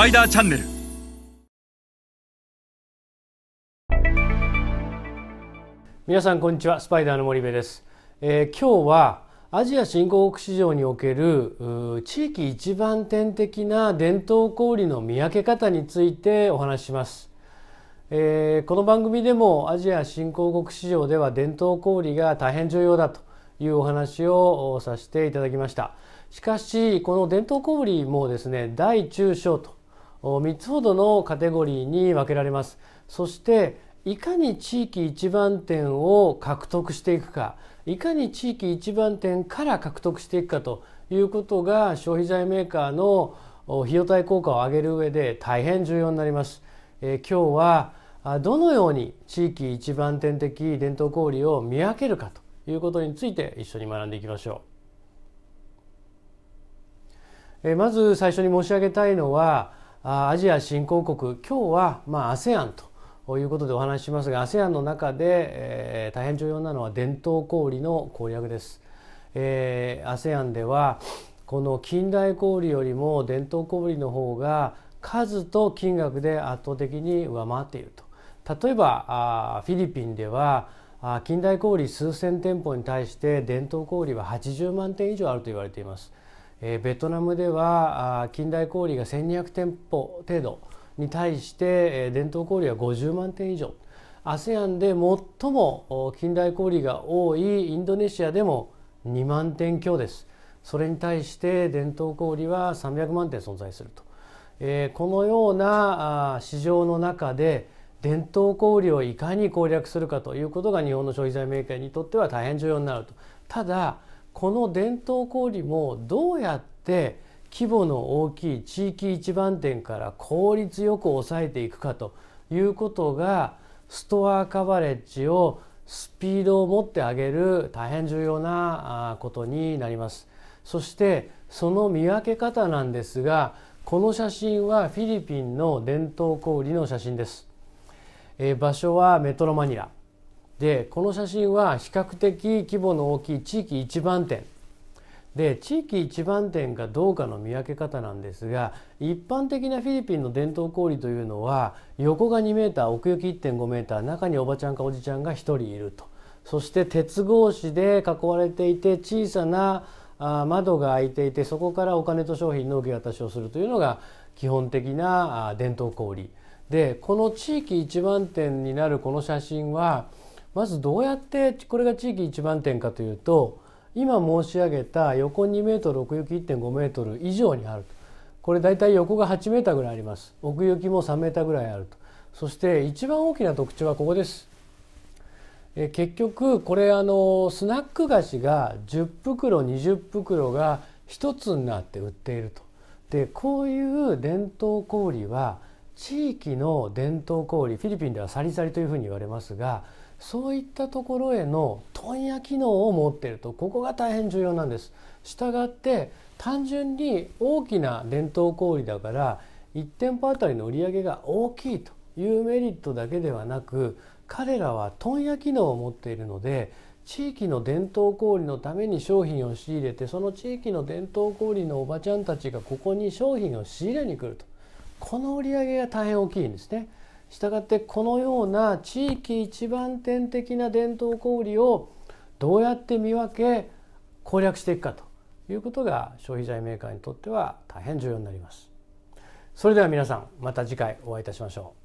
パイダーチャンネル皆さんこんにちは。スパイダーの森部です、えー今日はアジア新興国市場における地域一番点的な伝統小売の見分け方についてお話しします、えーこの番組でもアジア新興国市場では伝統小売が大変重要だというお話をおさせていただきました。しかしこの伝統小売もですね大中小と3つほどのカテゴリーに分けられます。そしていかに地域一番点を獲得していくかいかに地域一番点から獲得していくかということが消費財メーカーの費用対効果を上げる上で大変重要になります、えー今日はどのように地域一番点的伝統小売を見分けるかということについて一緒に学んでいきましょう。えーまず最初に申し上げたいのはアジア新興国今日はまあ ASEAN ということでお話ししますが ASEAN の中で、えー大変重要なのは伝統小売の攻略です。えー ASEAN ではこの近代小売よりも伝統小売の方が数と金額で圧倒的に上回っていると例えばあフィリピンではあ近代小売数千店舗に対して伝統小売は80万店以上あると言われています。えベトナムでは近代小売が1200店舗程度に対して、え伝統小売は50万店以上。ASEAN で最も近代小売が多いインドネシアでも2万店強です。それに対して伝統小売は300万店存在すると、えこのような市場の中で伝統小売をいかに攻略するかということが日本の消費財メーカーにとっては大変重要になると。ただこの伝統小売もどうやって規模の大きい地域一番店から効率よく抑えていくかということがストアカバレッジをスピードを持って上げる大変重要なあことになります。そしてその見分け方なんですがこの写真はフィリピンの伝統小売の写真です、えー場所はメトロマニラ。でこの写真は比較的規模の大きい地域一番店。で地域一番店かどうかの見分け方なんですが一般的なフィリピンの伝統小売というのは横が2メーター奥行き1.5メーター中におばちゃんかおじちゃんが1人いると。そして鉄格子で囲われていて小さな窓が開いていてそこからお金と商品の受け渡しをするというのが基本的な伝統小売。でこの地域一番店になるこの写真はまずどうやってこれが地域一番店かというと今申し上げた横2メートル奥行き1.5メートル以上にあるこれ大体横が8メーターぐらいあります。奥行きも3メーターぐらいあると。そして一番大きな特徴はここです。え結局これあのスナック菓子が10袋20袋が一つになって売っていると。でこういう伝統小売は地域の伝統小売フィリピンではサリサリというふうに言われますがそういったところへの問屋機能を持っているとここが大変重要なんです。したがって単純に大きな伝統小売だから1店舗あたりの売り上げが大きいというメリットだけではなく彼らは問屋機能を持っているので地域の伝統小売のために商品を仕入れてその地域の伝統小売のおばちゃんたちがここに商品を仕入れに来るとこの売り上げが大変大きいんですね。したがってこのような地域一番点的な伝統小売をどうやって見分け攻略していくかということが消費財メーカーにとっては大変重要になります。それでは皆さんまた次回お会いいたしましょう。